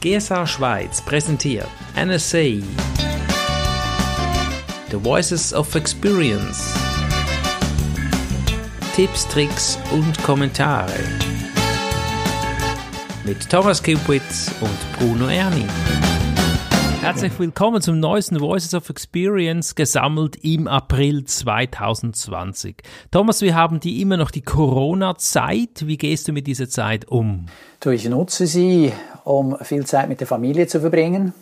GSA Schweiz präsentiert NSA The Voices of Experience Tipps, Tricks und Kommentare mit Thomas Kupitz und Bruno Erni. Herzlich willkommen zum neuesten Voices of Experience, gesammelt im April 2020. Thomas, wir haben die immer noch die Corona-Zeit. Wie gehst du mit dieser Zeit um? Ich nutze sie, um viel Zeit mit der Familie zu verbringen.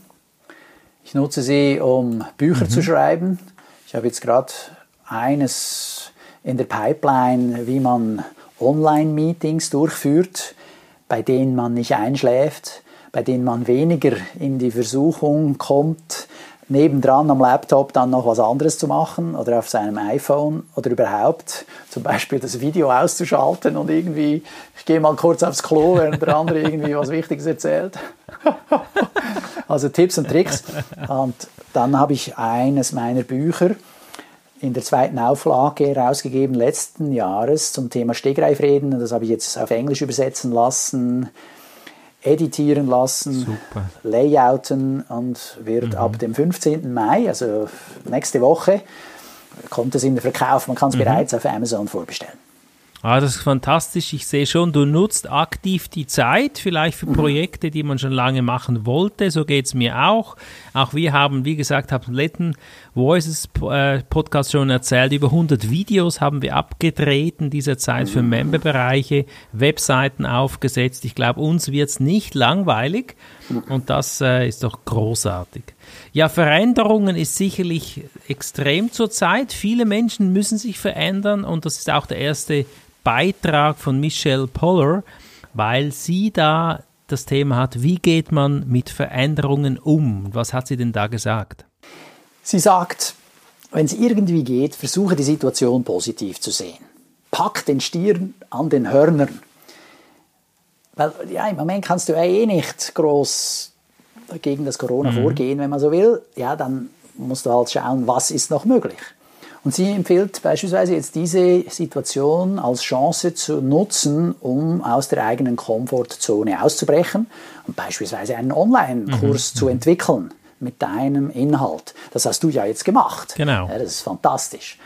Ich nutze sie, um Bücher mhm. zu schreiben. Ich habe jetzt gerade eines in der Pipeline, wie man Online-Meetings durchführt, bei denen man nicht einschläft bei denen man weniger in die Versuchung kommt, nebendran am Laptop dann noch was anderes zu machen oder auf seinem iPhone oder überhaupt zum Beispiel das Video auszuschalten und irgendwie, ich gehe mal kurz aufs Klo, während der andere irgendwie was Wichtiges erzählt. also Tipps und Tricks. Und dann habe ich eines meiner Bücher in der zweiten Auflage herausgegeben letzten Jahres zum Thema Stegreifreden. Das habe ich jetzt auf Englisch übersetzen lassen editieren lassen, Super. layouten und wird mhm. ab dem 15. Mai, also nächste Woche, kommt es in den Verkauf. Man kann es mhm. bereits auf Amazon vorbestellen. Ah, das ist fantastisch. Ich sehe schon, du nutzt aktiv die Zeit, vielleicht für mhm. Projekte, die man schon lange machen wollte. So geht es mir auch. Auch wir haben, wie gesagt, haben letzten Voices äh, Podcast schon erzählt, über 100 Videos haben wir abgedreht in dieser Zeit für mhm. Memberbereiche, Webseiten aufgesetzt. Ich glaube, uns wird es nicht langweilig mhm. und das äh, ist doch großartig. Ja, Veränderungen ist sicherlich extrem zurzeit. Viele Menschen müssen sich verändern und das ist auch der erste Beitrag von Michelle Poller, weil sie da das Thema hat, wie geht man mit Veränderungen um? Was hat sie denn da gesagt? Sie sagt, wenn es irgendwie geht, versuche die Situation positiv zu sehen. Pack den Stier an den Hörnern. Weil ja, im Moment kannst du ja eh nicht groß gegen das Corona mhm. vorgehen, wenn man so will. Ja, dann musst du halt schauen, was ist noch möglich. Und sie empfiehlt beispielsweise jetzt diese Situation als Chance zu nutzen, um aus der eigenen Komfortzone auszubrechen und beispielsweise einen Online-Kurs mhm. zu entwickeln mit deinem Inhalt. Das hast du ja jetzt gemacht. Genau. Ja, das ist fantastisch.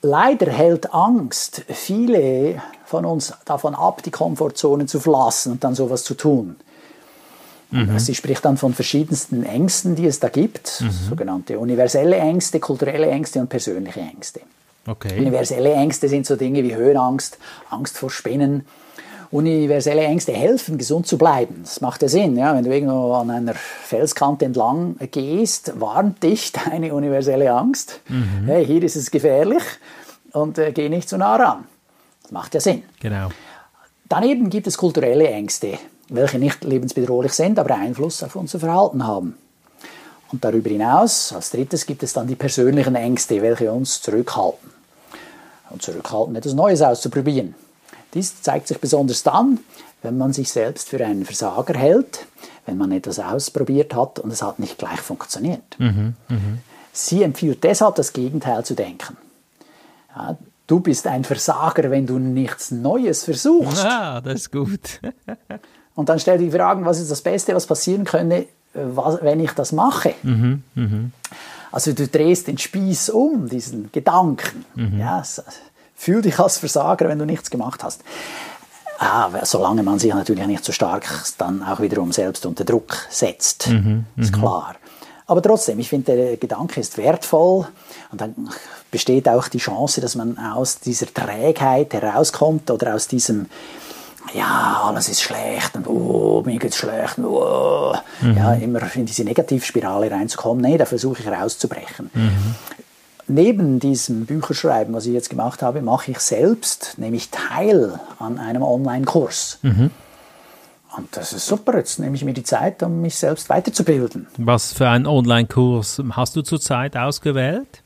Leider hält Angst viele von uns davon ab, die Komfortzone zu verlassen und dann sowas zu tun. Mhm. Sie spricht dann von verschiedensten Ängsten, die es da gibt, mhm. sogenannte universelle Ängste, kulturelle Ängste und persönliche Ängste. Okay. Universelle Ängste sind so Dinge wie Höhenangst, Angst vor Spinnen. Universelle Ängste helfen, gesund zu bleiben. Das macht ja Sinn. Ja? Wenn du irgendwo an einer Felskante entlang gehst, warnt dich deine universelle Angst. Mhm. Hey, hier ist es gefährlich und äh, geh nicht zu nah ran. Das macht ja Sinn. Genau. Daneben gibt es kulturelle Ängste welche nicht lebensbedrohlich sind, aber Einfluss auf unser Verhalten haben. Und darüber hinaus, als drittes, gibt es dann die persönlichen Ängste, welche uns zurückhalten. Und zurückhalten, etwas Neues auszuprobieren. Dies zeigt sich besonders dann, wenn man sich selbst für einen Versager hält, wenn man etwas ausprobiert hat und es hat nicht gleich funktioniert. Mhm, mh. Sie empfiehlt deshalb, das Gegenteil zu denken. Ja, du bist ein Versager, wenn du nichts Neues versuchst. Ah, das ist gut. Und dann stell die Fragen, was ist das Beste, was passieren könnte, was, wenn ich das mache? Mhm, mh. Also du drehst den Spieß um, diesen Gedanken. Mhm. Ja, fühl dich als Versager, wenn du nichts gemacht hast. Ah, solange man sich natürlich nicht so stark dann auch wiederum selbst unter Druck setzt, mhm, ist mhm. klar. Aber trotzdem, ich finde, der Gedanke ist wertvoll und dann besteht auch die Chance, dass man aus dieser Trägheit herauskommt oder aus diesem ja, alles ist schlecht und oh, mir geht's schlecht und oh. mhm. ja, immer in diese Negativspirale reinzukommen. Nee, da versuche ich rauszubrechen. Mhm. Neben diesem Bücherschreiben, was ich jetzt gemacht habe, mache ich selbst nämlich teil an einem Online-Kurs. Mhm. Und das ist super. Jetzt nehme ich mir die Zeit, um mich selbst weiterzubilden. Was für einen Online-Kurs hast du zurzeit ausgewählt?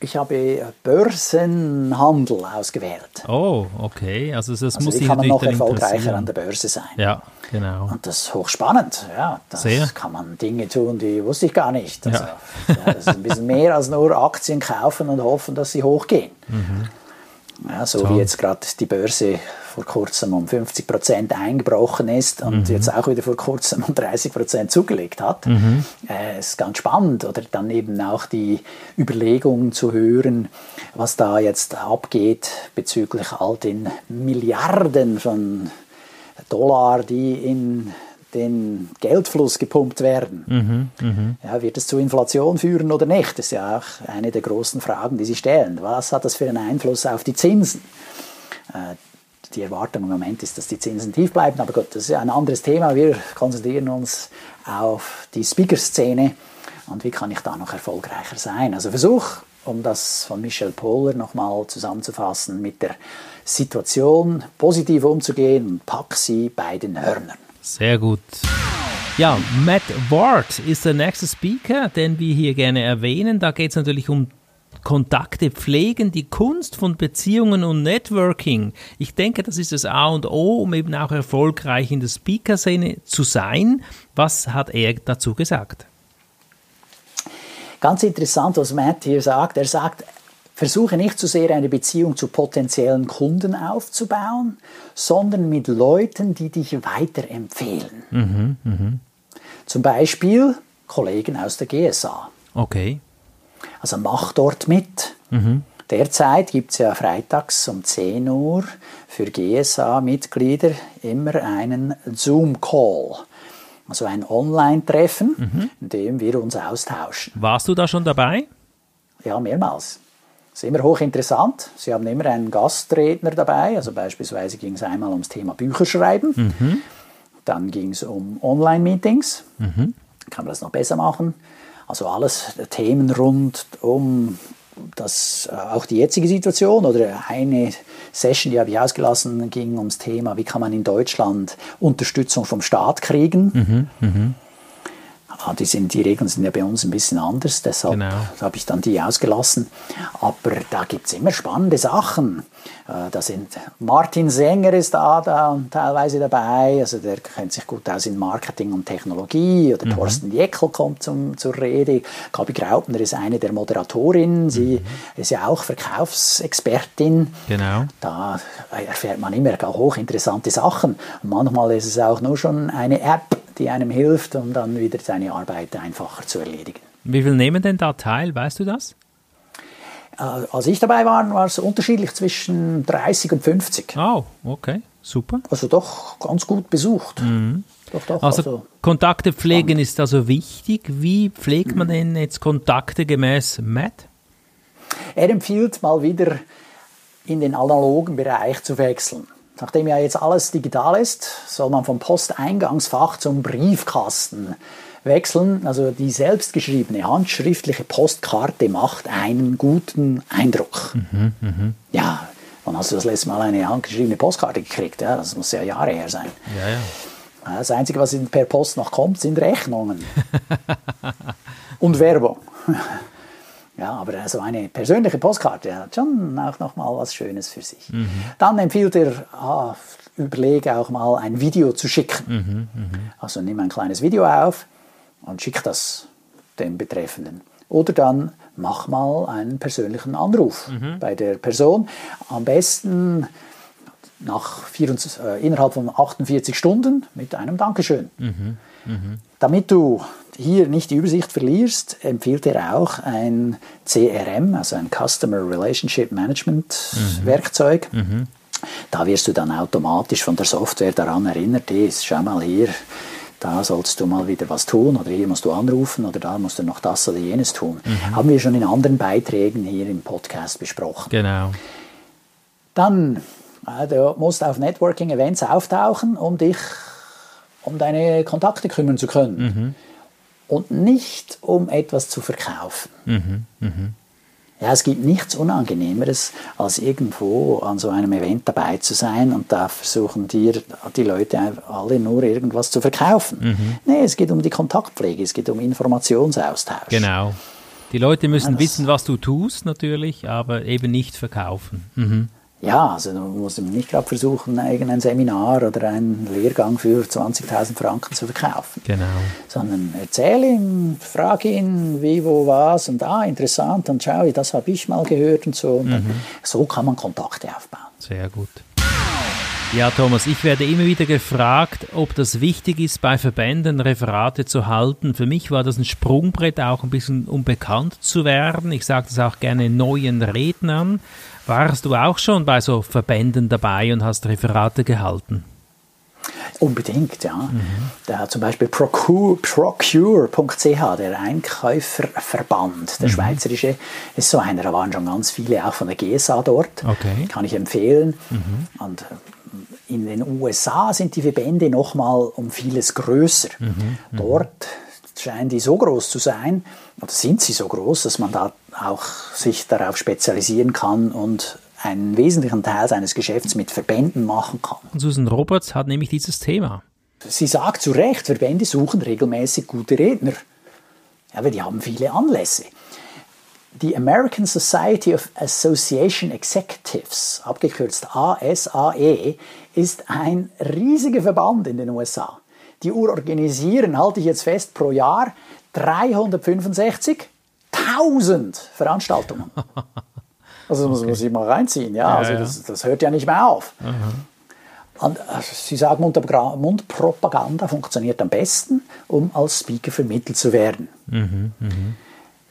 Ich habe Börsenhandel ausgewählt. Oh, okay. Also das also muss wie kann man noch erfolgreicher an der Börse sein. Ja, genau. Und das ist hochspannend. Ja, das Sehr. kann man Dinge tun, die wusste ich gar nicht. Also, ja. ja. das ist ein bisschen mehr als nur Aktien kaufen und hoffen, dass sie hochgehen. Mhm. Ja, so Toll. wie jetzt gerade die Börse vor kurzem um 50 Prozent eingebrochen ist und mhm. jetzt auch wieder vor kurzem um 30 Prozent zugelegt hat. Mhm. Äh, ist ganz spannend. Oder dann eben auch die Überlegungen zu hören, was da jetzt abgeht bezüglich all den Milliarden von Dollar, die in den Geldfluss gepumpt werden. Mhm, mh. ja, wird es zu Inflation führen oder nicht? Das ist ja auch eine der großen Fragen, die Sie stellen. Was hat das für einen Einfluss auf die Zinsen? Die Erwartung im Moment ist, dass die Zinsen tief bleiben, aber gut, das ist ein anderes Thema. Wir konzentrieren uns auf die Speaker-Szene und wie kann ich da noch erfolgreicher sein? Also Versuch, um das von Michel Pohler nochmal zusammenzufassen, mit der Situation positiv umzugehen und pack sie bei den Hörnern. Sehr gut. Ja, Matt Ward ist der nächste Speaker, den wir hier gerne erwähnen. Da geht es natürlich um Kontakte pflegen, die Kunst von Beziehungen und Networking. Ich denke, das ist das A und O, um eben auch erfolgreich in der Speaker-Szene zu sein. Was hat er dazu gesagt? Ganz interessant, was Matt hier sagt. Er sagt, Versuche nicht zu sehr eine Beziehung zu potenziellen Kunden aufzubauen, sondern mit Leuten, die dich weiterempfehlen. Mhm, mh. Zum Beispiel Kollegen aus der GSA. Okay. Also mach dort mit. Mhm. Derzeit gibt es ja freitags um 10 Uhr für GSA-Mitglieder immer einen Zoom-Call. Also ein Online-Treffen, mhm. in dem wir uns austauschen. Warst du da schon dabei? Ja, mehrmals. Das ist immer hochinteressant. Sie haben immer einen Gastredner dabei. Also beispielsweise ging es einmal ums Thema Bücherschreiben. Mhm. Dann ging es um Online-Meetings. Mhm. Kann man das noch besser machen? Also alles Themen rund um das, äh, auch die jetzige Situation oder eine Session, die habe ich ausgelassen, ging ums Thema, wie kann man in Deutschland Unterstützung vom Staat kriegen. Mhm, mh. Ah, die, sind, die Regeln sind ja bei uns ein bisschen anders, deshalb genau. habe ich dann die ausgelassen. Aber da gibt es immer spannende Sachen. Äh, da sind Martin Sänger ist da, da teilweise dabei, also der kennt sich gut aus in Marketing und Technologie. Oder mhm. Thorsten Jeckel kommt zum, zur Rede. Gabi Graupner ist eine der Moderatorinnen, sie mhm. ist ja auch Verkaufsexpertin. Genau. Da erfährt man immer hochinteressante Sachen. Und manchmal ist es auch nur schon eine App, die einem hilft, um dann wieder seine Arbeit einfacher zu erledigen. Wie viel nehmen denn da teil, weißt du das? Äh, als ich dabei war, war es unterschiedlich zwischen 30 und 50. Oh, okay, super. Also doch ganz gut besucht. Mhm. Doch, doch, also, also Kontakte pflegen spannend. ist also wichtig. Wie pflegt man mhm. denn jetzt Kontakte gemäß Matt? Er empfiehlt mal wieder in den analogen Bereich zu wechseln. Nachdem ja jetzt alles digital ist, soll man vom Posteingangsfach zum Briefkasten wechseln. Also die selbstgeschriebene, handschriftliche Postkarte macht einen guten Eindruck. Mhm, mh. Ja, wann hast du das letzte Mal eine handgeschriebene Postkarte gekriegt? Ja, das muss ja Jahre her sein. Ja, ja. Das Einzige, was per Post noch kommt, sind Rechnungen. Und Werbung. Ja, aber so eine persönliche Postkarte hat schon auch noch mal was Schönes für sich. Mhm. Dann empfiehlt er, ah, überlege auch mal ein Video zu schicken. Mhm, mh. Also nimm ein kleines Video auf und schick das dem Betreffenden. Oder dann mach mal einen persönlichen Anruf mhm. bei der Person. Am besten nach 24, äh, innerhalb von 48 Stunden mit einem Dankeschön. Mhm. Mhm. Damit du hier nicht die Übersicht verlierst, empfiehlt er auch ein CRM, also ein Customer Relationship Management mhm. Werkzeug. Mhm. Da wirst du dann automatisch von der Software daran erinnert, hey, schau mal hier, da sollst du mal wieder was tun oder hier musst du anrufen oder da musst du noch das oder jenes tun. Mhm. Haben wir schon in anderen Beiträgen hier im Podcast besprochen. Genau. Dann, äh, du musst auf Networking-Events auftauchen, um dich um deine Kontakte kümmern zu können. Mhm. Und nicht um etwas zu verkaufen. Mhm. Ja, es gibt nichts Unangenehmeres, als irgendwo an so einem Event dabei zu sein und da versuchen dir die Leute alle nur irgendwas zu verkaufen. Mhm. Nee, es geht um die Kontaktpflege, es geht um Informationsaustausch. Genau. Die Leute müssen ja, wissen, was du tust, natürlich, aber eben nicht verkaufen. Mhm. Ja, also du musst nicht gerade versuchen, irgendein Seminar oder einen Lehrgang für 20.000 Franken zu verkaufen. Genau. Sondern erzähle ihm, frage ihn, wie, wo, was und ah, interessant und schau, das habe ich mal gehört und so. Und mhm. so kann man Kontakte aufbauen. Sehr gut. Ja, Thomas, ich werde immer wieder gefragt, ob das wichtig ist, bei Verbänden Referate zu halten. Für mich war das ein Sprungbrett, auch ein bisschen um bekannt zu werden. Ich sage das auch gerne neuen Rednern. Warst du auch schon bei so Verbänden dabei und hast Referate gehalten? Unbedingt, ja. Mhm. Da zum Beispiel Procure.ch, Procure der Einkäuferverband, der mhm. schweizerische, ist so einer. Da waren schon ganz viele auch von der GSA dort. Okay. Kann ich empfehlen. Mhm. Und äh, in den USA sind die Verbände nochmal um vieles größer. Mhm. mhm. Dort scheinen die so groß zu sein, oder sind sie so groß, dass man da auch sich darauf spezialisieren kann und einen wesentlichen Teil seines Geschäfts mit Verbänden machen kann. Susan Roberts hat nämlich dieses Thema. Sie sagt zu Recht, Verbände suchen regelmäßig gute Redner. Ja, aber die haben viele Anlässe. Die American Society of Association Executives, abgekürzt ASAE, ist ein riesiger Verband in den USA. Die organisieren, halte ich jetzt fest, pro Jahr 365.000 Veranstaltungen. Also das muss man sich mal reinziehen. Ja, ja also das, das, hört ja nicht mehr auf. Mhm. Und, also, Sie sagen, Mundpropaganda funktioniert am besten, um als Speaker vermittelt zu werden. Mhm, mh.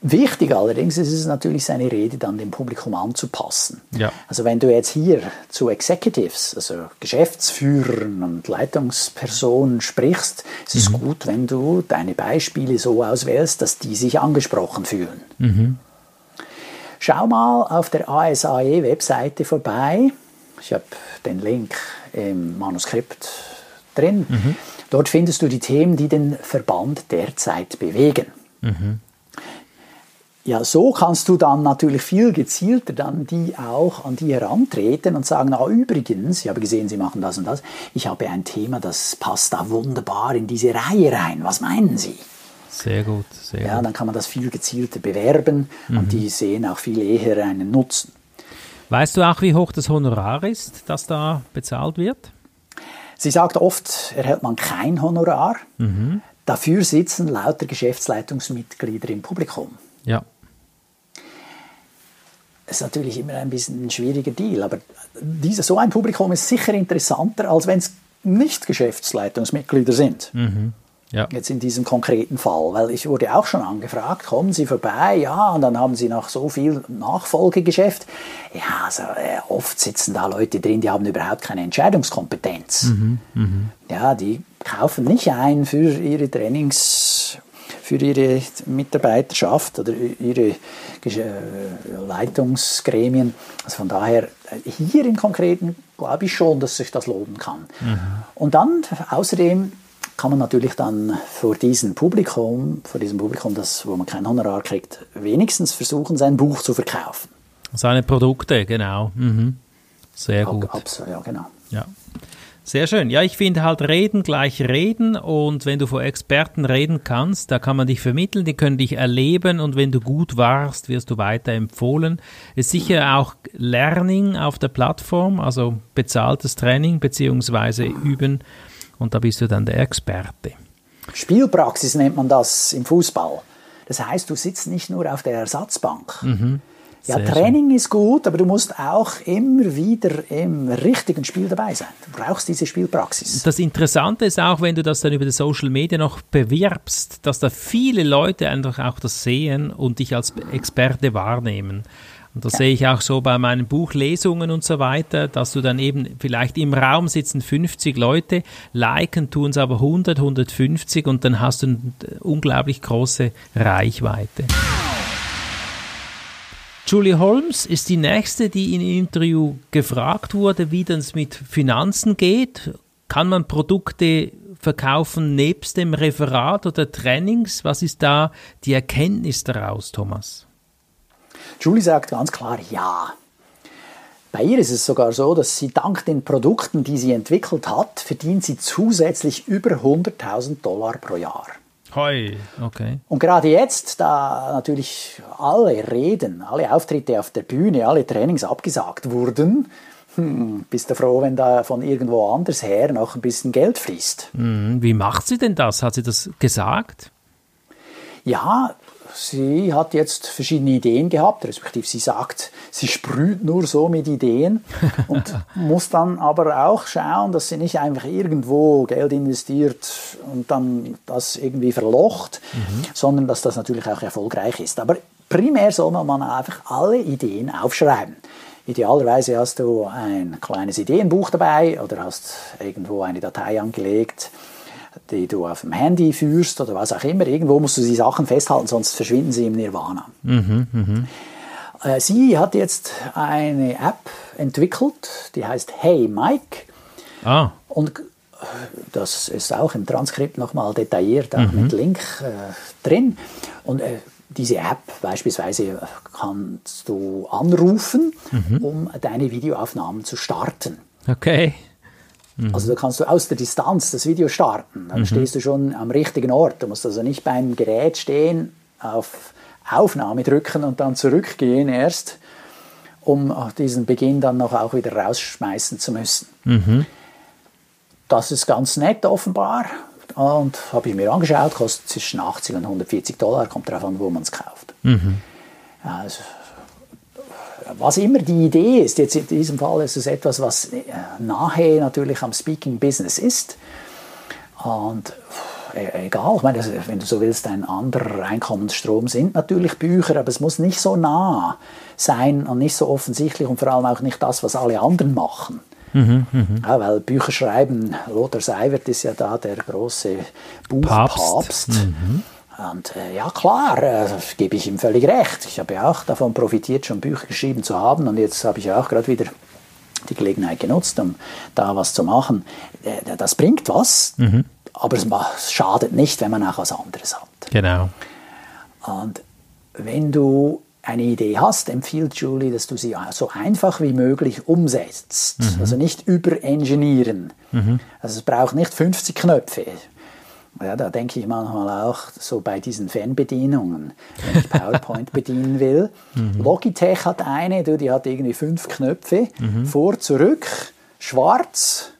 Wichtig allerdings ist es natürlich, seine Rede dann dem Publikum anzupassen. Ja. Also wenn du jetzt hier zu Executives, also Geschäftsführern und Leitungspersonen sprichst, ist mhm. es gut, wenn du deine Beispiele so auswählst, dass die sich angesprochen fühlen. Mhm. Schau mal auf der ASAE-Webseite vorbei. Ich habe den Link im Manuskript drin. Mhm. Dort findest du die Themen, die den Verband derzeit bewegen. Mhm. Ja, so kannst du dann natürlich viel gezielter dann die auch an die herantreten und sagen, ah, übrigens, ich habe gesehen, Sie machen das und das, ich habe ein Thema, das passt da wunderbar in diese Reihe rein. Was meinen Sie? Sehr gut, sehr ja, gut. dann kann man das viel gezielter bewerben mhm. und die sehen auch viel eher einen Nutzen. Weißt du auch, wie hoch das Honorar ist, das da bezahlt wird? Sie sagt oft, erhält man kein Honorar. Mhm. Dafür sitzen lauter Geschäftsleitungsmitglieder im Publikum. Ja. Das ist natürlich immer ein bisschen ein schwieriger Deal, aber dieser, so ein Publikum ist sicher interessanter, als wenn es nicht Geschäftsleitungsmitglieder sind. Mhm. Ja. Jetzt in diesem konkreten Fall, weil ich wurde auch schon angefragt, kommen Sie vorbei, ja, und dann haben Sie noch so viel Nachfolgegeschäft. Ja, also äh, oft sitzen da Leute drin, die haben überhaupt keine Entscheidungskompetenz. Mhm, mh. Ja, die kaufen nicht ein für ihre Trainings, für ihre Mitarbeiterschaft oder ihre Leitungsgremien. Also von daher, äh, hier im Konkreten glaube ich schon, dass sich das lohnen kann. Mhm. Und dann außerdem kann man natürlich dann vor diesem Publikum, vor diesem Publikum, das, wo man kein Honorar kriegt, wenigstens versuchen, sein Buch zu verkaufen. Seine Produkte, genau. Mhm. Sehr gut. Absolut, ja, genau. Ja. Sehr schön. Ja, ich finde halt Reden gleich Reden und wenn du vor Experten reden kannst, da kann man dich vermitteln, die können dich erleben und wenn du gut warst, wirst du weiter empfohlen. Ist sicher auch Learning auf der Plattform, also bezahltes Training beziehungsweise Üben und da bist du dann der Experte. Spielpraxis nennt man das im Fußball. Das heißt, du sitzt nicht nur auf der Ersatzbank. Mhm. Ja, Training schön. ist gut, aber du musst auch immer wieder im richtigen Spiel dabei sein. Du brauchst diese Spielpraxis. Das Interessante ist auch, wenn du das dann über die Social Media noch bewirbst, dass da viele Leute einfach auch das sehen und dich als Experte wahrnehmen. Und das ja. sehe ich auch so bei meinen Buchlesungen und so weiter, dass du dann eben vielleicht im Raum sitzen 50 Leute, liken tun es aber 100, 150 und dann hast du eine unglaublich große Reichweite. Julie Holmes ist die nächste, die in Interview gefragt wurde, wie das mit Finanzen geht. Kann man Produkte verkaufen nebst dem Referat oder Trainings? Was ist da die Erkenntnis daraus, Thomas? Julie sagt ganz klar ja. Bei ihr ist es sogar so, dass sie dank den Produkten, die sie entwickelt hat, verdient sie zusätzlich über 100.000 Dollar pro Jahr. Hoi, okay. Und gerade jetzt, da natürlich alle Reden, alle Auftritte auf der Bühne, alle Trainings abgesagt wurden, hm, bist du froh, wenn da von irgendwo anders her noch ein bisschen Geld fließt. Mhm. Wie macht sie denn das? Hat sie das gesagt? Ja, sie hat jetzt verschiedene Ideen gehabt, respektive sie sagt, sie sprüht nur so mit Ideen und muss dann aber auch schauen, dass sie nicht einfach irgendwo Geld investiert und dann das irgendwie verlocht, mhm. sondern dass das natürlich auch erfolgreich ist. Aber primär soll man einfach alle Ideen aufschreiben. Idealerweise hast du ein kleines Ideenbuch dabei oder hast irgendwo eine Datei angelegt die du auf dem Handy führst oder was auch immer. Irgendwo musst du die Sachen festhalten, sonst verschwinden sie im Nirvana. Mhm, mh. Sie hat jetzt eine App entwickelt, die heißt Hey Mike. Ah. Und das ist auch im Transkript nochmal detailliert, auch mhm. mit Link äh, drin. Und äh, diese App beispielsweise kannst du anrufen, mhm. um deine Videoaufnahmen zu starten. Okay. Mhm. Also da kannst du aus der Distanz das Video starten. Dann mhm. stehst du schon am richtigen Ort. Du musst also nicht beim Gerät stehen, auf Aufnahme drücken und dann zurückgehen erst, um diesen Beginn dann noch auch wieder rausschmeißen zu müssen. Mhm. Das ist ganz nett offenbar. Und habe ich mir angeschaut, kostet zwischen 80 und 140 Dollar, kommt darauf an, wo man es kauft. Mhm. Also was immer die Idee ist, jetzt in diesem Fall ist es etwas, was äh, nahe natürlich am Speaking Business ist. Und äh, egal, ich meine, wenn du so willst, ein anderer Einkommensstrom sind natürlich Bücher, aber es muss nicht so nah sein und nicht so offensichtlich und vor allem auch nicht das, was alle anderen machen. Mhm, mh. ja, weil Bücher schreiben, Lothar Seiwert ist ja da der große Buchpapst. Papst. Mhm. Und äh, ja, klar, äh, gebe ich ihm völlig recht. Ich habe ja auch davon profitiert, schon Bücher geschrieben zu haben. Und jetzt habe ich ja auch gerade wieder die Gelegenheit genutzt, um da was zu machen. Äh, das bringt was, mhm. aber es, es schadet nicht, wenn man auch was anderes hat. Genau. Und wenn du eine Idee hast, empfiehlt Julie, dass du sie so einfach wie möglich umsetzt. Mhm. Also nicht überengineeren. Mhm. Also es braucht nicht 50 Knöpfe. Ja, da denke ich manchmal auch so bei diesen Fernbedienungen, wenn ich PowerPoint bedienen will. Mhm. Logitech hat eine, die hat irgendwie fünf Knöpfe, mhm. vor, zurück, schwarz,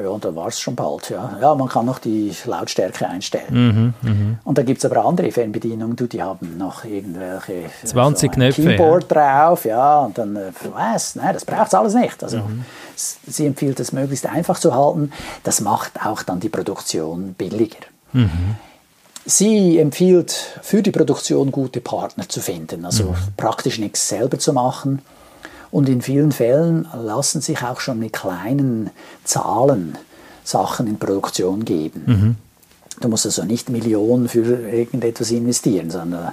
ja, und dann war es schon bald. Ja. ja, man kann noch die Lautstärke einstellen. Mhm, mh. Und da gibt es aber andere Fernbedienungen, die haben noch irgendwelche 20 so Knöpfe, Keyboard ja. drauf, ja, und dann, äh, was, nein, das braucht es alles nicht. Also mhm. sie empfiehlt es möglichst einfach zu halten. Das macht auch dann die Produktion billiger. Mhm. Sie empfiehlt für die Produktion gute Partner zu finden, also praktisch nichts selber zu machen und in vielen Fällen lassen sich auch schon mit kleinen Zahlen Sachen in Produktion geben. Mhm. Du musst also nicht Millionen für irgendetwas investieren, sondern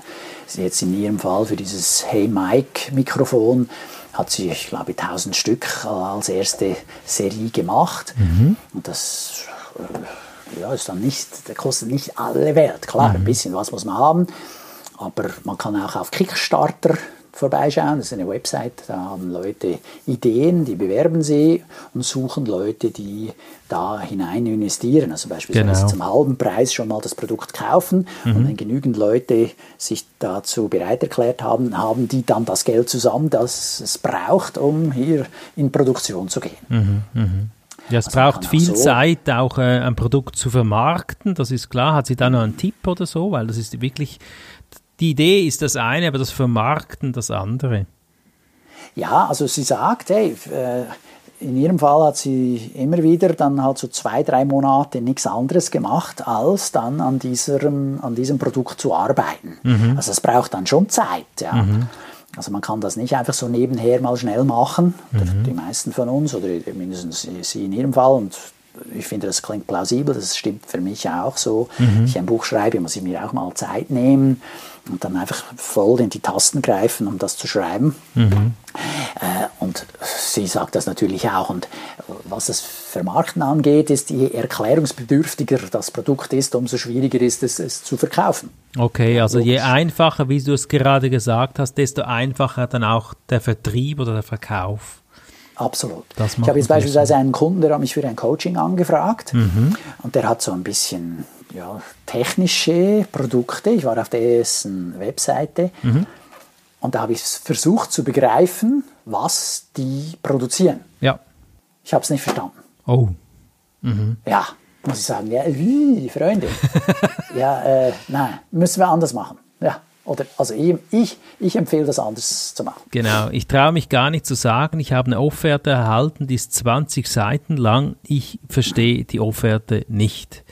jetzt in ihrem Fall für dieses Hey Mike Mikrofon hat sie, ich glaube, 1000 Stück als erste Serie gemacht. Mhm. Und das äh, ja, ist dann nicht, der kostet nicht alle Welt. Klar, mhm. ein bisschen was muss man haben, aber man kann auch auf Kickstarter vorbeischauen. Das ist eine Website, da haben Leute Ideen, die bewerben sie und suchen Leute, die da hinein investieren. Also beispielsweise genau. zum halben Preis schon mal das Produkt kaufen mhm. und wenn genügend Leute sich dazu bereit erklärt haben, haben die dann das Geld zusammen, das es braucht, um hier in Produktion zu gehen. Mhm. Mhm. Ja, es also braucht viel so Zeit, auch äh, ein Produkt zu vermarkten, das ist klar. Hat sie da noch einen Tipp oder so? Weil das ist wirklich die Idee ist das eine, aber das Vermarkten das andere. Ja, also sie sagt, hey, äh, in ihrem Fall hat sie immer wieder dann halt so zwei, drei Monate nichts anderes gemacht, als dann an diesem, an diesem Produkt zu arbeiten. Mhm. Also es braucht dann schon Zeit, ja. Mhm. Also man kann das nicht einfach so nebenher mal schnell machen. Mhm. Die meisten von uns, oder mindestens sie in ihrem Fall, und ich finde, das klingt plausibel, das stimmt für mich auch so. Mhm. Wenn ich ein Buch schreibe, muss ich mir auch mal Zeit nehmen und dann einfach voll in die Tasten greifen, um das zu schreiben. Mhm. Äh, und sie sagt das natürlich auch. Und was das Vermarkten angeht, ist, je erklärungsbedürftiger das Produkt ist, umso schwieriger ist es, es zu verkaufen. Okay, also je einfacher, wie du es gerade gesagt hast, desto einfacher dann auch der Vertrieb oder der Verkauf. Absolut. Ich habe jetzt beispielsweise einen Kunden, der hat mich für ein Coaching angefragt mhm. und der hat so ein bisschen ja, technische Produkte. Ich war auf dessen Webseite mhm. und da habe ich versucht zu begreifen, was die produzieren. Ja. Ich habe es nicht verstanden. Oh. Mhm. Ja. muss ich sagen, ja, wie, Freunde, ja, äh, nein, müssen wir anders machen. Ja, oder, also ich, ich, ich empfehle das anders zu machen. Genau, ich traue mich gar nicht zu sagen, ich habe eine Offerte erhalten, die ist 20 Seiten lang, ich verstehe die Offerte nicht.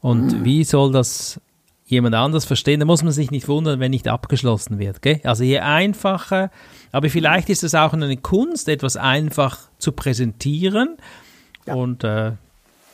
Und mhm. wie soll das jemand anders verstehen? Da muss man sich nicht wundern, wenn nicht abgeschlossen wird. Gell? Also je einfacher, aber vielleicht ist es auch eine Kunst, etwas einfach zu präsentieren. Ja. Und äh,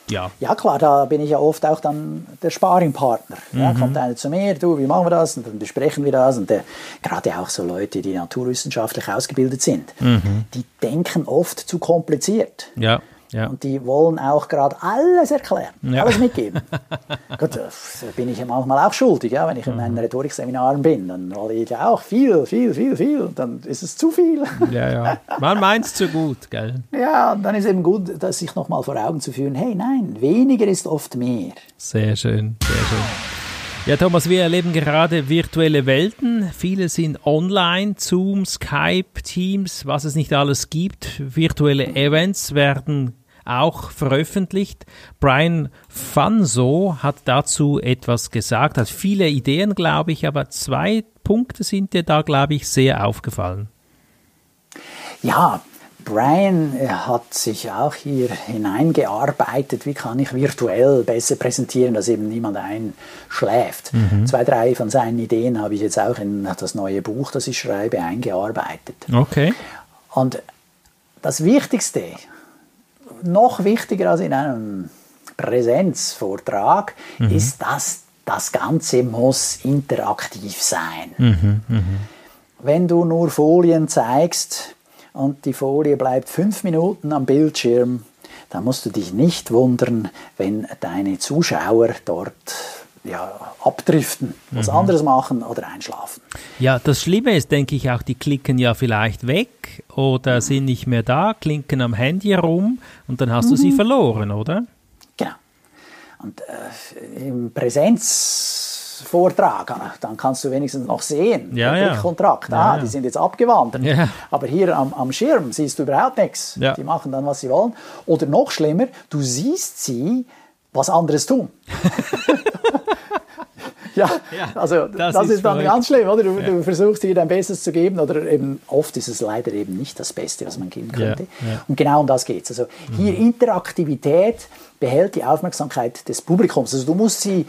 ja. Ja, klar, da bin ich ja oft auch dann der Sparingpartner. Mhm. Ja, kommt einer zu mir, du, wie machen wir das? Und dann besprechen wir das. Und der, gerade auch so Leute, die naturwissenschaftlich ausgebildet sind, mhm. die denken oft zu kompliziert. Ja. Ja. Und die wollen auch gerade alles erklären, ja. alles mitgeben. Gut, da bin ich manchmal auch schuldig, ja, wenn ich in meinen mhm. Rhetorikseminaren bin, dann wollte ich ja auch viel, viel, viel, viel, dann ist es zu viel. Ja, ja. Man meint es zu gut, gell? Ja, und dann ist eben gut, dass sich nochmal vor Augen zu führen, hey, nein, weniger ist oft mehr. Sehr schön, sehr schön. Ja, Thomas, wir erleben gerade virtuelle Welten. Viele sind online, Zoom, Skype, Teams, was es nicht alles gibt. Virtuelle Events werden auch veröffentlicht. Brian Fanso hat dazu etwas gesagt, hat viele Ideen, glaube ich, aber zwei Punkte sind dir da, glaube ich, sehr aufgefallen. Ja, Brian hat sich auch hier hineingearbeitet, wie kann ich virtuell besser präsentieren, dass eben niemand einschläft. Mhm. Zwei, drei von seinen Ideen habe ich jetzt auch in das neue Buch, das ich schreibe, eingearbeitet. Okay. Und das Wichtigste noch wichtiger als in einem Präsenzvortrag mhm. ist, dass das Ganze muss interaktiv sein. Mhm, mh. Wenn du nur Folien zeigst und die Folie bleibt fünf Minuten am Bildschirm, dann musst du dich nicht wundern, wenn deine Zuschauer dort ja, abdriften, was mhm. anderes machen oder einschlafen. Ja, das Schlimme ist, denke ich, auch, die klicken ja vielleicht weg oder mhm. sind nicht mehr da, klinken am Handy herum und dann hast mhm. du sie mhm. verloren, oder? Genau. Und äh, im Präsenzvortrag, ah, dann kannst du wenigstens noch sehen, ja, ja. Kontrakt. Ah, ja, ja. die sind jetzt abgewandert. Ja. Aber hier am, am Schirm siehst du überhaupt nichts. Die machen dann, was sie wollen. Oder noch schlimmer, du siehst sie was anderes tun. ja, also das, das ist, ist, dann ganz schlimm, oder? Du, du, versuchst dir dein Bestes zu geben, oder eben oft ist es leider eben nicht das Beste, was man geben könnte. Und genau um das geht es. Also hier mhm. Interaktivität behält die Aufmerksamkeit des Publikums. Also du musst sie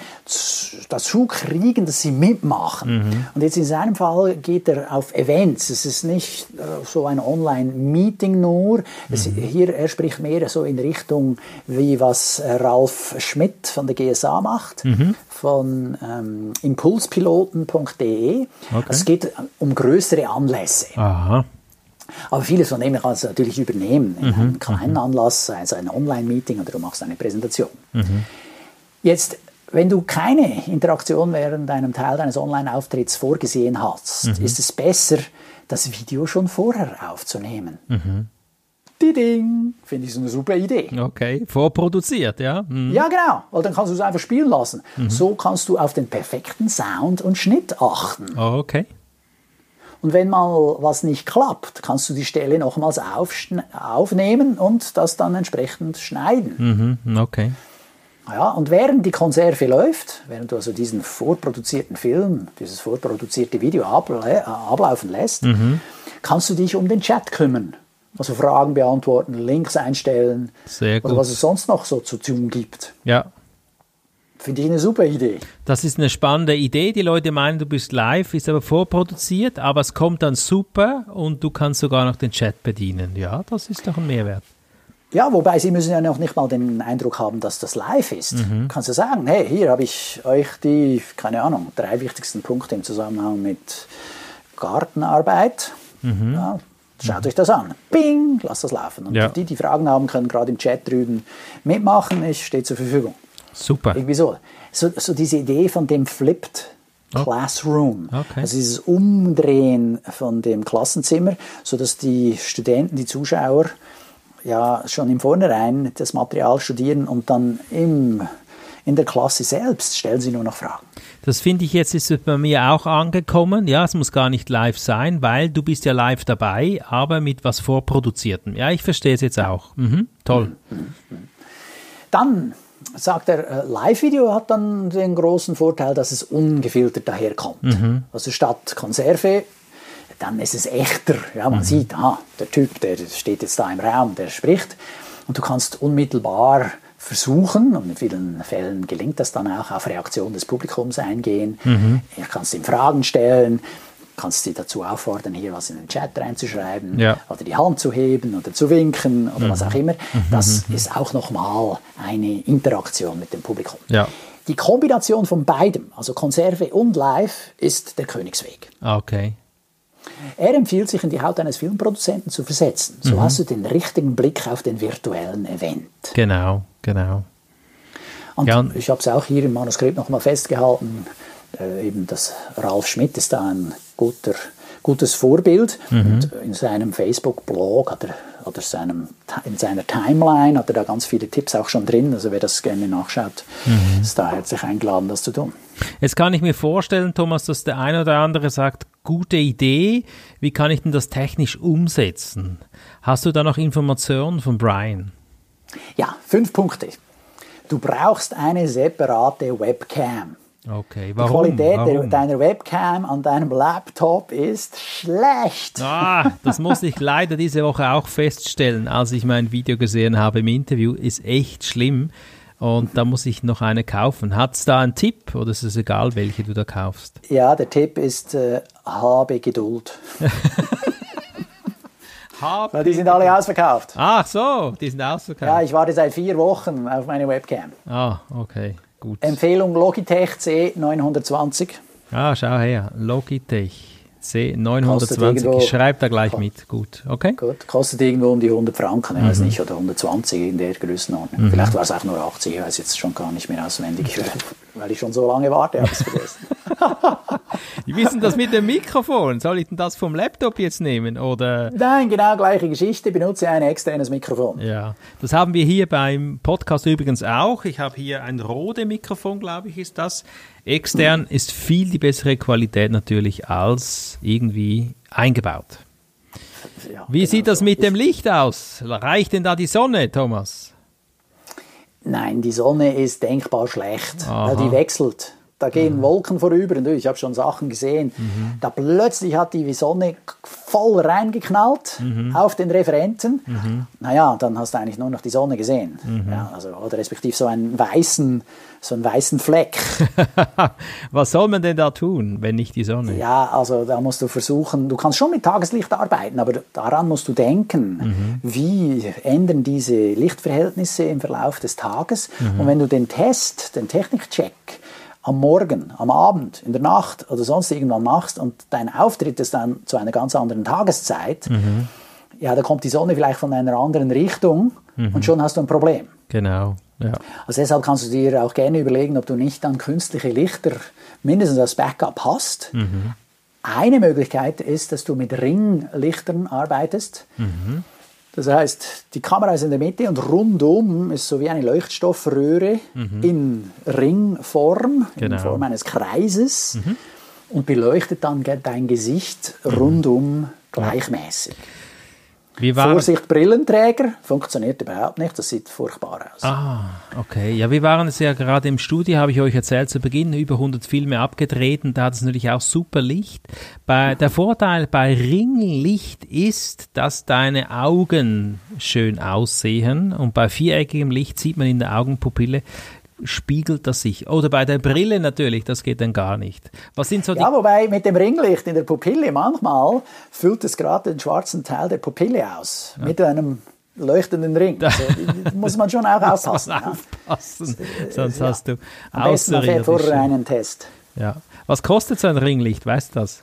dazu kriegen, dass sie mitmachen. Mhm. Und jetzt in seinem Fall geht er auf Events. Es ist nicht äh, so ein Online-Meeting nur. Es, mhm. hier, er spricht mehr so in Richtung, wie was Ralf Schmidt von der GSA macht, mhm. Von ähm, impulspiloten.de. Okay. Es geht um größere Anlässe. Aha. Aber vieles von dem kannst du natürlich übernehmen. In mhm. einem kleinen mhm. Anlass, also ein Online-Meeting oder du machst eine Präsentation. Mhm. Jetzt, wenn du keine Interaktion während einem Teil deines Online-Auftritts vorgesehen hast, mhm. ist es besser, das Video schon vorher aufzunehmen. Mhm. Ding, finde ich so eine super Idee. Okay, vorproduziert, ja? Mhm. Ja, genau, weil dann kannst du es einfach spielen lassen. Mhm. So kannst du auf den perfekten Sound und Schnitt achten. Oh, okay. Und wenn mal was nicht klappt, kannst du die Stelle nochmals aufnehmen und das dann entsprechend schneiden. Mhm, okay. Ja, und während die Konserve läuft, während du also diesen vorproduzierten Film, dieses vorproduzierte Video ablaufen lässt, mhm. kannst du dich um den Chat kümmern. Also Fragen beantworten, Links einstellen Sehr gut. oder was es sonst noch so zu tun gibt. Ja, Finde ich eine super Idee. Das ist eine spannende Idee. Die Leute meinen, du bist live, ist aber vorproduziert, aber es kommt dann super und du kannst sogar noch den Chat bedienen. Ja, das ist doch ein Mehrwert. Ja, wobei Sie müssen ja noch nicht mal den Eindruck haben, dass das live ist. Mhm. Kannst du sagen, hey, hier habe ich euch die, keine Ahnung, drei wichtigsten Punkte im Zusammenhang mit Gartenarbeit. Mhm. Ja, schaut euch das an. Bing, lasst das laufen. Und ja. die, die Fragen haben, können gerade im Chat drüben mitmachen. Ich stehe zur Verfügung. Super. Irgendwie so. So, so diese Idee von dem Flipped oh. Classroom. Okay. Also dieses Umdrehen von dem Klassenzimmer, sodass die Studenten, die Zuschauer ja schon im Vornherein das Material studieren und dann im, in der Klasse selbst stellen sie nur noch Fragen. Das finde ich jetzt ist bei mir auch angekommen. Ja, es muss gar nicht live sein, weil du bist ja live dabei, aber mit was vorproduziertem. Ja, ich verstehe es jetzt auch. Mhm, toll. Mhm, mhm, dann sagt er, äh, Live-Video hat dann den großen Vorteil, dass es ungefiltert daherkommt. Mhm. Also statt Konserve, dann ist es echter. Ja, man sieht, ah, der Typ, der steht jetzt da im Raum, der spricht. Und du kannst unmittelbar versuchen, und in vielen Fällen gelingt das dann auch, auf Reaktion des Publikums eingehen. Mhm. Du kannst ihm Fragen stellen, kannst sie dazu auffordern, hier was in den Chat reinzuschreiben Ja. oder die Hand zu heben oder zu winken oder was auch immer. Mhm. Das ist auch nochmal eine Interaktion mit dem Publikum. Ja. Die Kombination von beidem, also Konserve und Live, ist der Königsweg. Ah, Okay. Er empfiehlt sich in die Haut eines Filmproduzenten zu versetzen. Mhm. So hast du den richtigen Blick auf den virtuellen Event. Genau, genau. Und Ja, ich habe es auch hier im Manuskript nochmal festgehalten. Äh, eben das Ralf Schmidt ist da ein guter, gutes Vorbild. Mhm. Und in seinem Facebook-Blog hat er, oder seinem, in seiner Timeline hat er da ganz viele Tipps auch schon drin. Also wer das gerne nachschaut, Mhm. ist da herzlich eingeladen, das zu tun. Jetzt kann ich mir vorstellen, Thomas, dass der eine oder andere sagt, gute Idee, wie kann ich denn das technisch umsetzen? Hast du da noch Informationen von Brian? Ja, fünf Punkte. Du brauchst eine separate Webcam. Okay, Die warum? Qualität der, warum? deiner Webcam an deinem Laptop ist schlecht. Ah, das muss ich leider diese Woche auch feststellen, als ich mein Video gesehen habe im Interview. Ist echt schlimm. Und da muss ich noch eine kaufen. Hat es da einen Tipp oder ist es egal, welche du da kaufst? Ja, der Tipp ist, äh, habe Geduld. Weil die sind alle ausverkauft. Ach so, die sind Ja, ausverkauft. ich warte seit vier Wochen auf meine Webcam. ah, okay, gut. Empfehlung Logitech C920. Ah, schau her. Logitech Kostet C920. irgendwo- Ich schreibe da gleich mit. Gut, okay? Gut, kostet irgendwo um die 100 Franken, ich Mhm. weiß nicht, oder 120 in der Größenordnung. Vielleicht war es auch nur 80, ich weiß jetzt schon gar nicht mehr auswendig, weil ich schon so lange warte, habe ich es vergessen. Wie wissen das mit dem Mikrofon? Soll ich denn das vom Laptop jetzt nehmen? Oder Nein, genau gleiche Geschichte, benutze ein externes Mikrofon. Ja, das haben wir hier beim Podcast übrigens auch. Ich habe hier ein Rode-Mikrofon, glaube ich, ist das. Extern ist viel die bessere Qualität natürlich als irgendwie eingebaut. Ja, Wie genau sieht das so. mit dem Licht aus? Reicht denn da die Sonne, Thomas? Nein, die Sonne ist denkbar schlecht, Aha. die wechselt. Da gehen Wolken vorüber und ich habe schon Sachen gesehen. Da plötzlich hat die Sonne voll reingeknallt auf den Referenten. Naja, dann hast du eigentlich nur noch die Sonne gesehen. Ja, also, oder respektive so einen weißen, so einen weißen Fleck. Was soll man denn da tun, wenn nicht die Sonne? Ja, also da musst du versuchen, du kannst schon mit Tageslicht arbeiten, aber daran musst du denken, wie ändern diese Lichtverhältnisse im Verlauf des Tages. Und wenn du den Test, den Technikcheck am Morgen, am Abend, in der Nacht oder sonst irgendwann machst und dein Auftritt ist dann zu einer ganz anderen Tageszeit, ja, da kommt die Sonne vielleicht von einer anderen Richtung und schon hast du ein Problem. Genau, ja. Also deshalb kannst du dir auch gerne überlegen, ob du nicht dann künstliche Lichter mindestens als Backup hast. Eine Möglichkeit ist, dass du mit Ringlichtern arbeitest. Das heißt, die Kamera ist in der Mitte und rundum ist so wie eine Leuchtstoffröhre in Ringform, Genau. in Form eines Kreises und beleuchtet dann dein Gesicht rundum gleichmäßig. Vorsicht, Brillenträger funktioniert überhaupt nicht, das sieht furchtbar aus. Ah, okay. Ja, wir waren es ja gerade im Studio, habe ich euch erzählt zu Beginn, über 100 Filme abgedreht und da hat es natürlich auch super Licht. Bei, der Vorteil bei Ringlicht ist, dass deine Augen schön aussehen und bei viereckigem Licht sieht man in der Augenpupille, spiegelt das sich. Oder bei der Brille natürlich, das geht dann gar nicht. Was sind so die... Ja, wobei mit dem Ringlicht in der Pupille manchmal füllt es gerade den schwarzen Teil der Pupille aus. Mit einem leuchtenden Ring. Also, muss man schon auch aufpassen. ja. aufpassen, sonst hast du Am besten vorher einen Test. Ja. Was kostet so ein Ringlicht, weißt du das?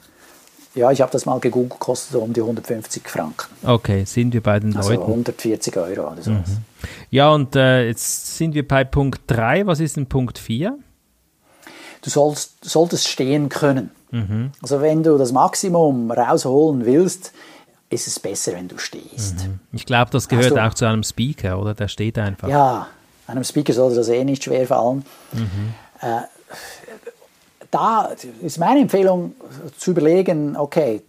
Ja, ich habe das mal gegoogelt, kostet so um die 150 Franken. Okay, sind wir bei den Also Leuten. 140 Euro oder sowas. Ja, und äh, jetzt sind wir bei Punkt 3. Was ist denn Punkt 4? Du sollst, solltest stehen können. Also wenn du das Maximum rausholen willst, ist es besser, wenn du stehst. Ich glaube, das gehört du- auch zu einem Speaker, oder? Der steht einfach. Ja, einem Speaker sollte das eh nicht schwer fallen. Äh, da ist meine Empfehlung zu überlegen, okay,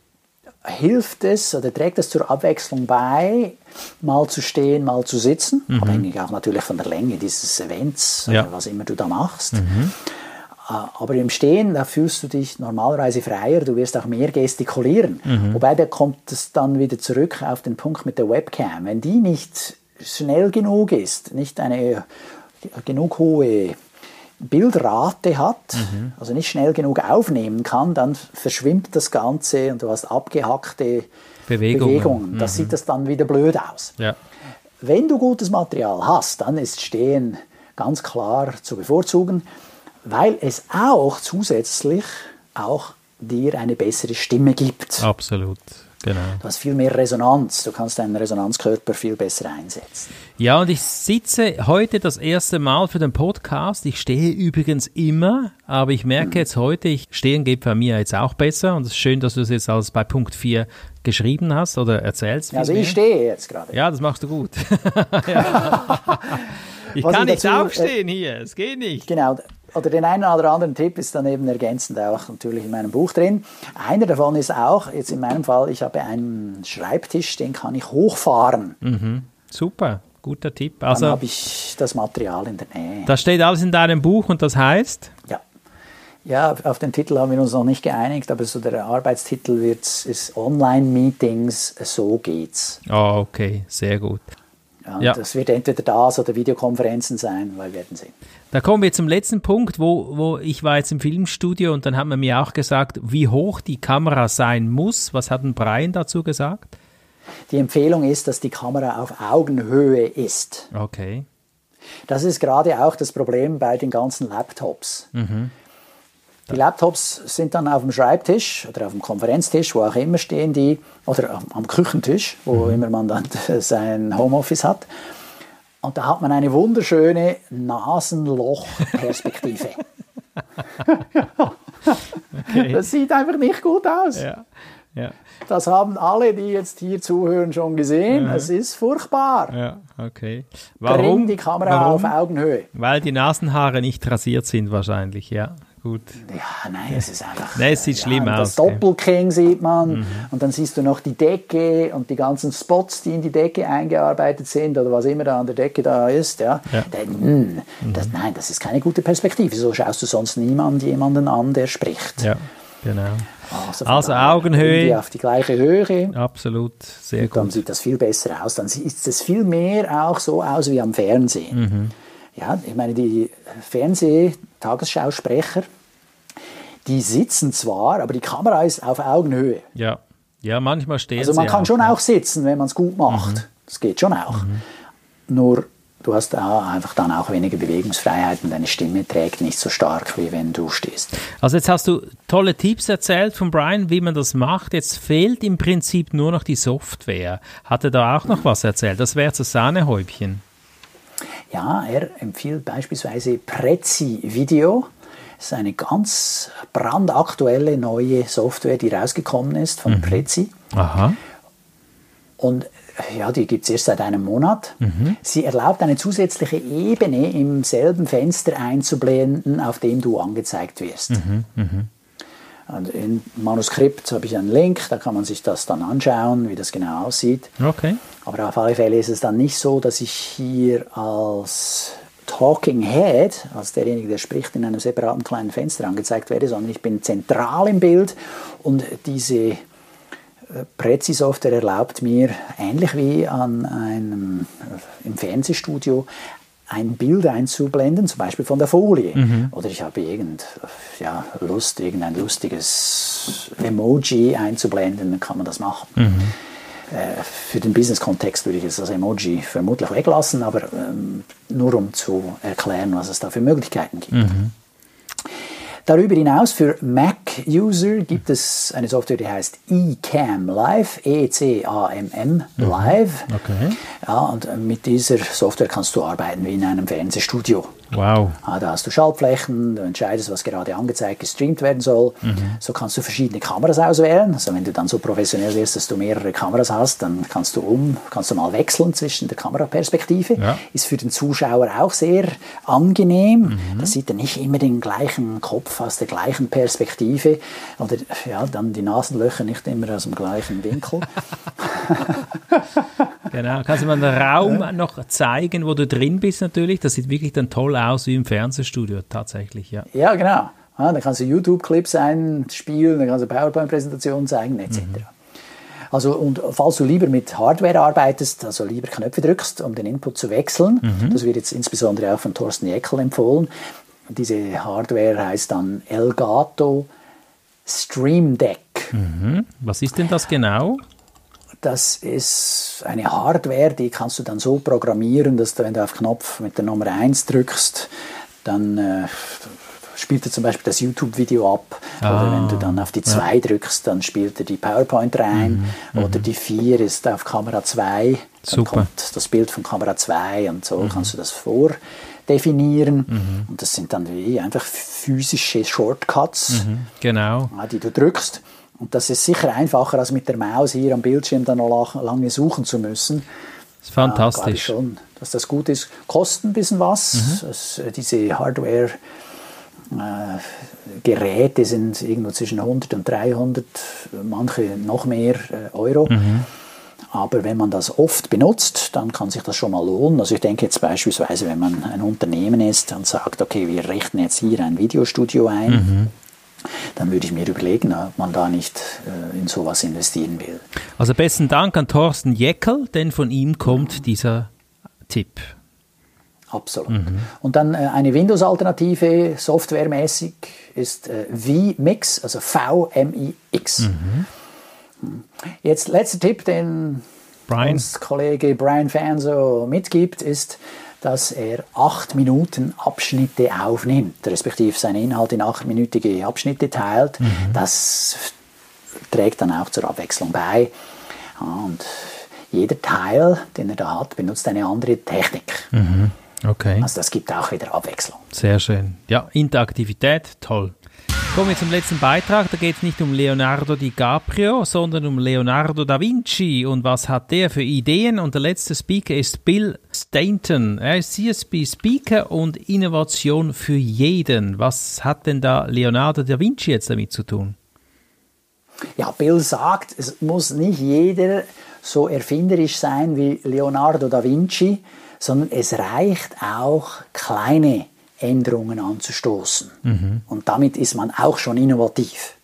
hilft es oder trägt es zur Abwechslung bei, mal zu stehen, mal zu sitzen, mhm. abhängig auch natürlich von der Länge dieses Events, ja. was immer du da machst. Mhm. Äh, aber im Stehen, da fühlst du dich normalerweise freier, du wirst auch mehr gestikulieren. Mhm. Wobei da kommt es dann wieder zurück auf den Punkt mit der Webcam. Wenn die nicht schnell genug ist, nicht eine genug hohe Bildrate hat, mhm. also nicht schnell genug aufnehmen kann, dann verschwimmt das Ganze und du hast abgehackte Bewegungen. Bewegungen. Das mhm. sieht das dann wieder blöd aus. Ja. Wenn du gutes Material hast, dann ist Stehen ganz klar zu bevorzugen, weil es auch zusätzlich auch dir eine bessere Stimme gibt. Absolut. Genau. Du hast viel mehr Resonanz. Du kannst deinen Resonanzkörper viel besser einsetzen. Ja, und ich sitze heute das erste Mal für den Podcast. Ich stehe übrigens immer, aber ich merke mhm. jetzt heute, ich stehen geht bei mir jetzt auch besser. Und es ist schön, dass du es jetzt als bei Punkt 4 geschrieben hast oder erzählst. Ja, also ich stehe jetzt gerade. Ja, das machst du gut. ich Was kann ich nicht dazu, äh, aufstehen hier, es geht nicht. Genau, oder den einen oder anderen Tipp ist dann eben ergänzend auch natürlich in meinem Buch drin. Einer davon ist auch, jetzt in meinem Fall, ich habe einen Schreibtisch, den kann ich hochfahren. Mhm. Super, guter Tipp. Also, dann habe ich das Material in der Nähe. Das steht alles in deinem Buch und das heißt? Ja. Ja, auf den Titel haben wir uns noch nicht geeinigt, aber so der Arbeitstitel wird, ist Online-Meetings, so geht's. Oh, okay, sehr gut. Ja, ja. Das wird entweder das oder Videokonferenzen sein, weil wir werden sehen. Da kommen wir zum letzten Punkt, wo, wo ich war jetzt im Filmstudio und dann hat man mir auch gesagt, wie hoch die Kamera sein muss. Was hat ein Brian dazu gesagt? Die Empfehlung ist, dass die Kamera auf Augenhöhe ist. Okay. Das ist gerade auch das Problem bei den ganzen Laptops. Mhm. Die Laptops sind dann auf dem Schreibtisch oder auf dem Konferenztisch, wo auch immer stehen die, oder am Küchentisch, wo mhm. immer man dann sein Homeoffice hat. Und da hat man eine wunderschöne Nasenlochperspektive. okay. Das sieht einfach nicht gut aus. Ja. Ja. Das haben alle, die jetzt hier zuhören, schon gesehen. Es ist furchtbar. Ja, okay. Warum? Bring die Kamera Warum? auf Augenhöhe. Weil die Nasenhaare nicht rasiert sind wahrscheinlich, ja gut. Ja, nein, es ist einfach. Nein, es sieht ja, schlimm aus. Das Doppelking sieht man mhm. und dann siehst du noch die Decke und die ganzen Spots, die in die Decke eingearbeitet sind oder was immer da an der Decke da ist. Ja. ja. Denn, hm, das, nein, das ist keine gute Perspektive. So schaust du sonst niemand jemanden an, der spricht. Ja. Genau. Also, also Augenhöhe. Auf die gleiche Höhe. Absolut, sehr und gut. Dann sieht das viel besser aus. Dann sieht es viel mehr auch so aus wie am Fernsehen. Mhm. Ja, ich meine, die Fernseh-Tagesschausprecher, die sitzen zwar, aber die Kamera ist auf Augenhöhe. Ja, ja manchmal stehen Also man kann auch, schon ja. auch sitzen, wenn man es gut macht. Mhm. Das geht schon auch. Mhm. Nur du hast da einfach dann auch weniger Bewegungsfreiheit und deine Stimme trägt nicht so stark, wie wenn du stehst. Also jetzt hast du tolle Tipps erzählt von Brian, wie man das macht. Jetzt fehlt im Prinzip nur noch die Software. Hat er da auch noch was erzählt? Das wäre das Sahnehäubchen. Ja, er empfiehlt beispielsweise Prezi Video. Das ist eine ganz brandaktuelle neue Software, die rausgekommen ist von mhm. Prezi. Aha. Und ja, die gibt es erst seit einem Monat. Mhm. Sie erlaubt eine zusätzliche Ebene im selben Fenster einzublenden, auf dem du angezeigt wirst. Mhm. Mhm. Im Manuskript habe ich einen Link, da kann man sich das dann anschauen, wie das genau aussieht. Okay. Aber auf alle Fälle ist es dann nicht so, dass ich hier als Talking Head, als derjenige, der spricht, in einem separaten kleinen Fenster angezeigt werde, sondern ich bin zentral im Bild und diese äh, Prezi-Software erlaubt mir, ähnlich wie an einem, äh, im Fernsehstudio, ein Bild einzublenden, zum Beispiel von der Folie. Mhm. Oder ich habe irgend, ja, Lust, irgendein lustiges Emoji einzublenden, dann kann man das machen. Mhm. Äh, für den Business-Kontext würde ich jetzt das Emoji vermutlich weglassen, aber ähm, nur um zu erklären, was es da für Möglichkeiten gibt. Mhm. Darüber hinaus für Mac-User gibt es eine Software, die heißt eCam Live, E-C-A-M-M Live. Okay. Ja, und mit dieser Software kannst du arbeiten wie in einem Fernsehstudio. Wow. Ah, da hast du Schaltflächen, du entscheidest, was gerade angezeigt, gestreamt werden soll. Mhm. So kannst du verschiedene Kameras auswählen. Also wenn du dann so professionell wirst, dass du mehrere Kameras hast, dann kannst du um, kannst du mal wechseln zwischen der Kameraperspektive. Ja. Ist für den Zuschauer auch sehr angenehm. Mhm. Da sieht er nicht immer den gleichen Kopf aus der gleichen Perspektive. Oder ja, dann die Nasenlöcher nicht immer aus dem gleichen Winkel. Genau. Kannst du mal den Raum noch zeigen, wo du drin bist natürlich? Das sieht wirklich dann toll aus wie im Fernsehstudio tatsächlich, ja. Ja, genau. Ja, dann kannst du YouTube-Clips einspielen, dann kannst du PowerPoint-Präsentationen zeigen, etc. Also, und falls du lieber mit Hardware arbeitest, also lieber Knöpfe drückst, um den Input zu wechseln, das wird jetzt insbesondere auch von Thorsten Jeckel empfohlen. Diese Hardware heißt dann Elgato Stream Deck. Mhm. Was ist denn das genau? Das ist eine Hardware, die kannst du dann so programmieren, dass du, wenn du auf Knopf mit der Nummer 1 drückst, dann äh, spielt er zum Beispiel das YouTube-Video ab. Oder wenn du dann auf die 2 drückst, dann spielt er die PowerPoint rein. Oder die 4 ist auf Kamera 2. Dann Super. kommt das Bild von Kamera 2 und so kannst du das vordefinieren. Und das sind dann wie einfach physische Shortcuts Genau. ja, die du drückst. Und das ist sicher einfacher, als mit der Maus hier am Bildschirm dann noch lange suchen zu müssen. Das ist Ja, glaube ich fantastisch. schon, dass das gut ist. Kostet ein bisschen was. Das, äh, diese Hardware äh, Geräte sind irgendwo zwischen 100 und 300, manche noch mehr äh, Euro. Aber wenn man das oft benutzt, dann kann sich das schon mal lohnen. Also ich denke jetzt beispielsweise, wenn man ein Unternehmen ist und sagt, okay, wir richten jetzt hier ein Videostudio ein, dann würde ich mir überlegen, ob man da nicht äh, in sowas investieren will. Also besten Dank an Thorsten Jeckel, denn von ihm kommt dieser Tipp. Absolut. Und dann äh, eine Windows-Alternative, softwaremäßig, ist äh, vMix, also V-M-I-X. Jetzt letzter Tipp, den Brian? uns Kollege Brian Fanso mitgibt, ist, dass er acht Minuten Abschnitte aufnimmt, respektive seinen Inhalt in achtminütige Abschnitte teilt. Das trägt dann auch zur Abwechslung bei. Und jeder Teil, den er da hat, benutzt eine andere Technik. Okay. Also das gibt auch wieder Abwechslung. Sehr schön. Ja, Interaktivität, toll. Kommen wir zum letzten Beitrag. Da geht es nicht um Leonardo DiCaprio, sondern um Leonardo da Vinci. Und was hat der für Ideen? Und der letzte Speaker ist Bill Stainton. Er ist CSB-Speaker und Innovation für jeden. Was hat denn da Leonardo da Vinci jetzt damit zu tun? Ja, Bill sagt, es muss nicht jeder so erfinderisch sein wie Leonardo da Vinci, sondern es reicht auch, kleine Änderungen anzustoßen. Und damit ist man auch schon innovativ.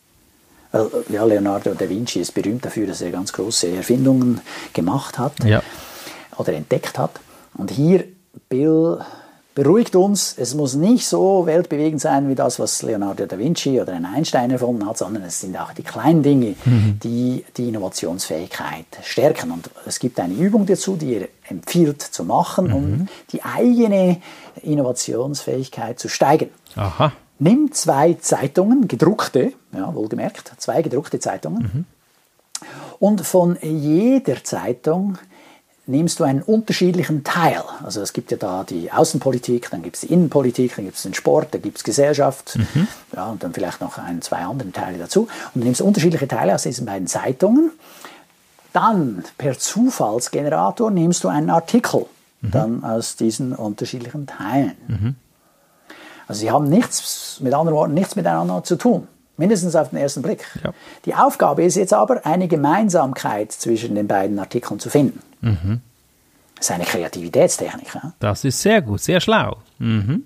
Weil, ja, Leonardo da Vinci ist berühmt dafür, dass er ganz große Erfindungen gemacht hat Ja. oder entdeckt hat. Und hier, Bill beruhigt uns, es muss nicht so weltbewegend sein wie das, was Leonardo da Vinci oder ein Einstein erfunden hat, sondern es sind auch die kleinen Dinge, die die Innovationsfähigkeit stärken. Und es gibt eine Übung dazu, die er empfiehlt zu machen, um die eigene Innovationsfähigkeit zu steigern. Aha. Nimm zwei Zeitungen, gedruckte, ja, wohlgemerkt, zwei gedruckte Zeitungen. Und von jeder Zeitung nimmst du einen unterschiedlichen Teil. Also es gibt ja da die Außenpolitik, dann gibt es die Innenpolitik, dann gibt es den Sport, dann gibt es Gesellschaft ja, und dann vielleicht noch ein, zwei andere Teile dazu. Und du nimmst unterschiedliche Teile aus diesen beiden Zeitungen. Dann per Zufallsgenerator nimmst du einen Artikel dann aus diesen unterschiedlichen Teilen. Also sie haben nichts, mit anderen Worten, nichts miteinander zu tun. Mindestens auf den ersten Blick. Ja. Die Aufgabe ist jetzt aber, eine Gemeinsamkeit zwischen den beiden Artikeln zu finden. Das ist eine Kreativitätstechnik. Ja? Das ist sehr gut, sehr schlau. Mhm.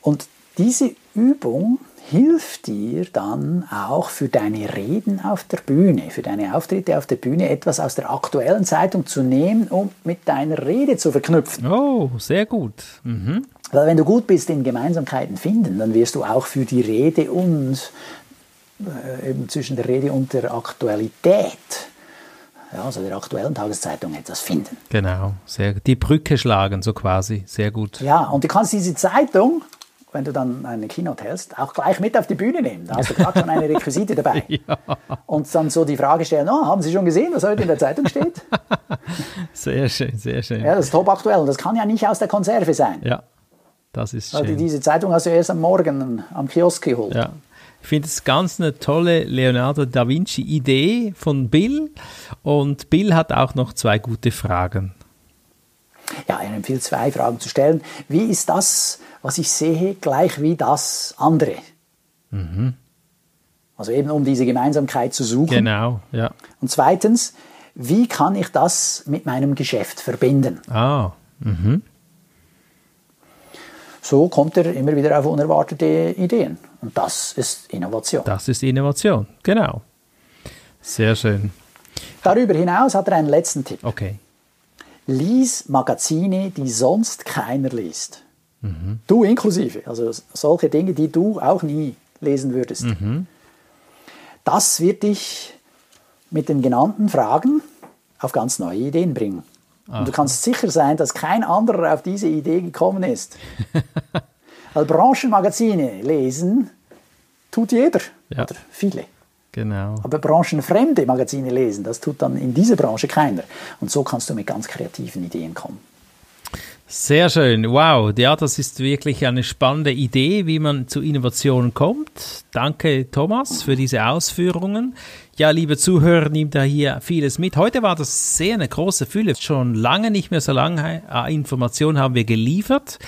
Und diese Übung hilft dir dann auch für deine Reden auf der Bühne, für deine Auftritte auf der Bühne etwas aus der aktuellen Zeitung zu nehmen, um mit deiner Rede zu verknüpfen. Oh, sehr gut. Mhm. Weil wenn du gut bist in Gemeinsamkeiten finden, dann wirst du auch für die Rede und äh, eben zwischen der Rede und der Aktualität, ja, also der aktuellen Tageszeitung etwas finden. Genau, sehr. Die Brücke schlagen, so quasi. Sehr gut. Ja, und du kannst diese Zeitung, wenn du dann eine Keynote hältst, auch gleich mit auf die Bühne nehmen. Da hast du gerade schon eine Requisite dabei. Und dann so die Frage stellen, oh, haben Sie schon gesehen, was heute in der Zeitung steht? Sehr schön, sehr schön. Ja, das ist top aktuell das kann ja nicht aus der Konserve sein. Ja, das ist Also schön. diese Zeitung hast du erst am Morgen am Kiosk geholt. Ja. Ich finde es ganz eine tolle Leonardo da Vinci Idee von Bill und Bill hat auch noch zwei gute Fragen. Ja, er empfiehlt zwei Fragen zu stellen. Wie ist das, was ich sehe, gleich wie das andere? Also eben um diese Gemeinsamkeit zu suchen. Genau, ja. Und zweitens, wie kann ich das mit meinem Geschäft verbinden? Ah, mhm. So kommt er immer wieder auf unerwartete Ideen. Und das ist Innovation. das ist Innovation. Genau. Sehr schön. Darüber hinaus hat er einen letzten Tipp. Okay. Lies Magazine, die sonst keiner liest. Du inklusive. Also solche Dinge, die du auch nie lesen würdest. Das wird dich mit den genannten Fragen auf ganz neue Ideen bringen. Und du kannst sicher sein, dass kein anderer auf diese Idee gekommen ist. Weil Branchenmagazine lesen tut jeder Ja. oder viele. Genau. Aber branchenfremde Magazine lesen, das tut dann in dieser Branche keiner. Und so kannst du mit ganz kreativen Ideen kommen. Sehr schön. Wow. Ja, das ist wirklich eine spannende Idee, wie man zu Innovationen kommt. Danke, Thomas, für diese Ausführungen. Ja, liebe Zuhörer, nimmt da hier vieles mit. Heute war das sehr eine große Fülle. Schon lange nicht mehr so lange äh, Informationen haben wir geliefert.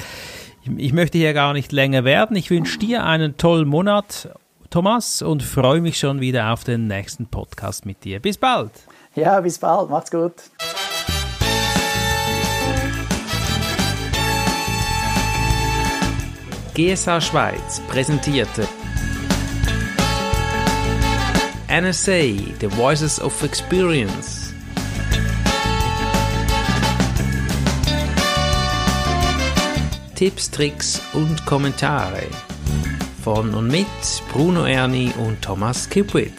Ich- Ich möchte hier gar nicht länger werden. Ich wünsche dir einen tollen Monat, Thomas, und freue mich schon wieder auf den nächsten Podcast mit dir. Bis bald. Ja, bis bald. Macht's gut. GSA Schweiz präsentierte NSA The Voices of Experience. Tipps, Tricks und Kommentare von und mit Bruno Erni und Thomas Kipwit.